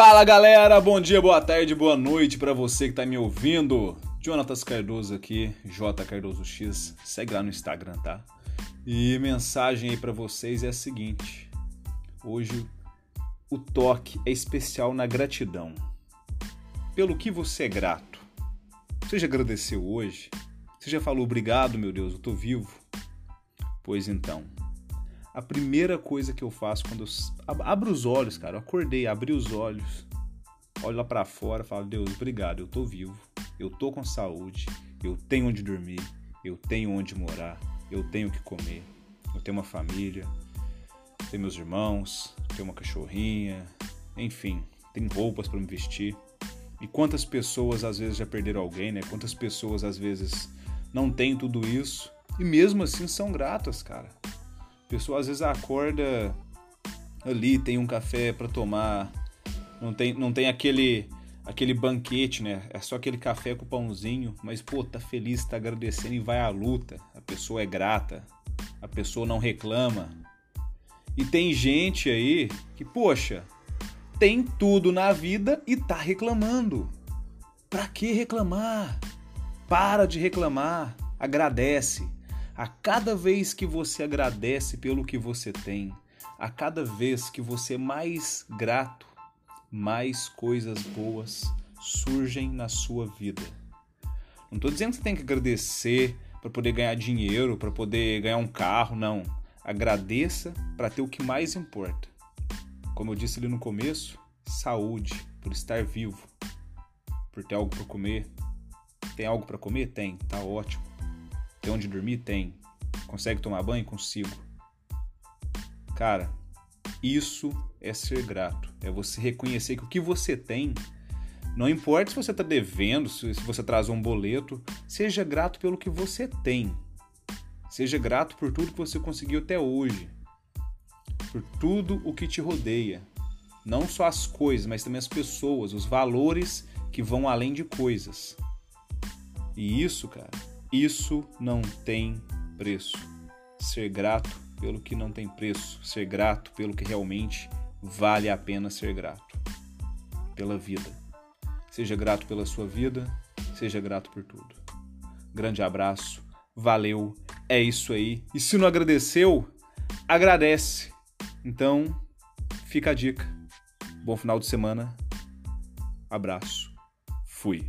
Fala galera, bom dia, boa tarde, boa noite para você que tá me ouvindo. Jonatas Cardoso aqui, J Cardoso X, segue lá no Instagram, tá? E mensagem aí para vocês é a seguinte: hoje o toque é especial na gratidão. Pelo que você é grato. Você já agradeceu hoje? Você já falou obrigado, meu Deus, eu tô vivo? Pois então, a primeira coisa que eu faço quando eu abro os olhos, cara, eu acordei, abri os olhos, olho lá para fora, falo: "Deus, obrigado, eu tô vivo, eu tô com saúde, eu tenho onde dormir, eu tenho onde morar, eu tenho o que comer, eu tenho uma família, tenho meus irmãos, tenho uma cachorrinha, enfim, tenho roupas para me vestir". E quantas pessoas às vezes já perderam alguém, né? Quantas pessoas às vezes não têm tudo isso e mesmo assim são gratas, cara. A pessoa às vezes acorda ali, tem um café para tomar, não tem, não tem aquele aquele banquete, né? É só aquele café com pãozinho, mas pô, tá feliz, tá agradecendo e vai à luta. A pessoa é grata, a pessoa não reclama. E tem gente aí que, poxa, tem tudo na vida e tá reclamando. Pra que reclamar? Para de reclamar, agradece. A cada vez que você agradece pelo que você tem, a cada vez que você é mais grato, mais coisas boas surgem na sua vida. Não estou dizendo que você tem que agradecer para poder ganhar dinheiro, para poder ganhar um carro, não. Agradeça para ter o que mais importa. Como eu disse ali no começo, saúde, por estar vivo, por ter algo para comer. Tem algo para comer? Tem, tá ótimo. Tem onde dormir? Tem. Consegue tomar banho? Consigo. Cara, isso é ser grato. É você reconhecer que o que você tem, não importa se você está devendo, se você traz um boleto, seja grato pelo que você tem. Seja grato por tudo que você conseguiu até hoje. Por tudo o que te rodeia. Não só as coisas, mas também as pessoas, os valores que vão além de coisas. E isso, cara, isso não tem preço. Ser grato pelo que não tem preço, ser grato pelo que realmente vale a pena ser grato. Pela vida. Seja grato pela sua vida, seja grato por tudo. Grande abraço, valeu, é isso aí. E se não agradeceu, agradece. Então, fica a dica. Bom final de semana. Abraço. Fui.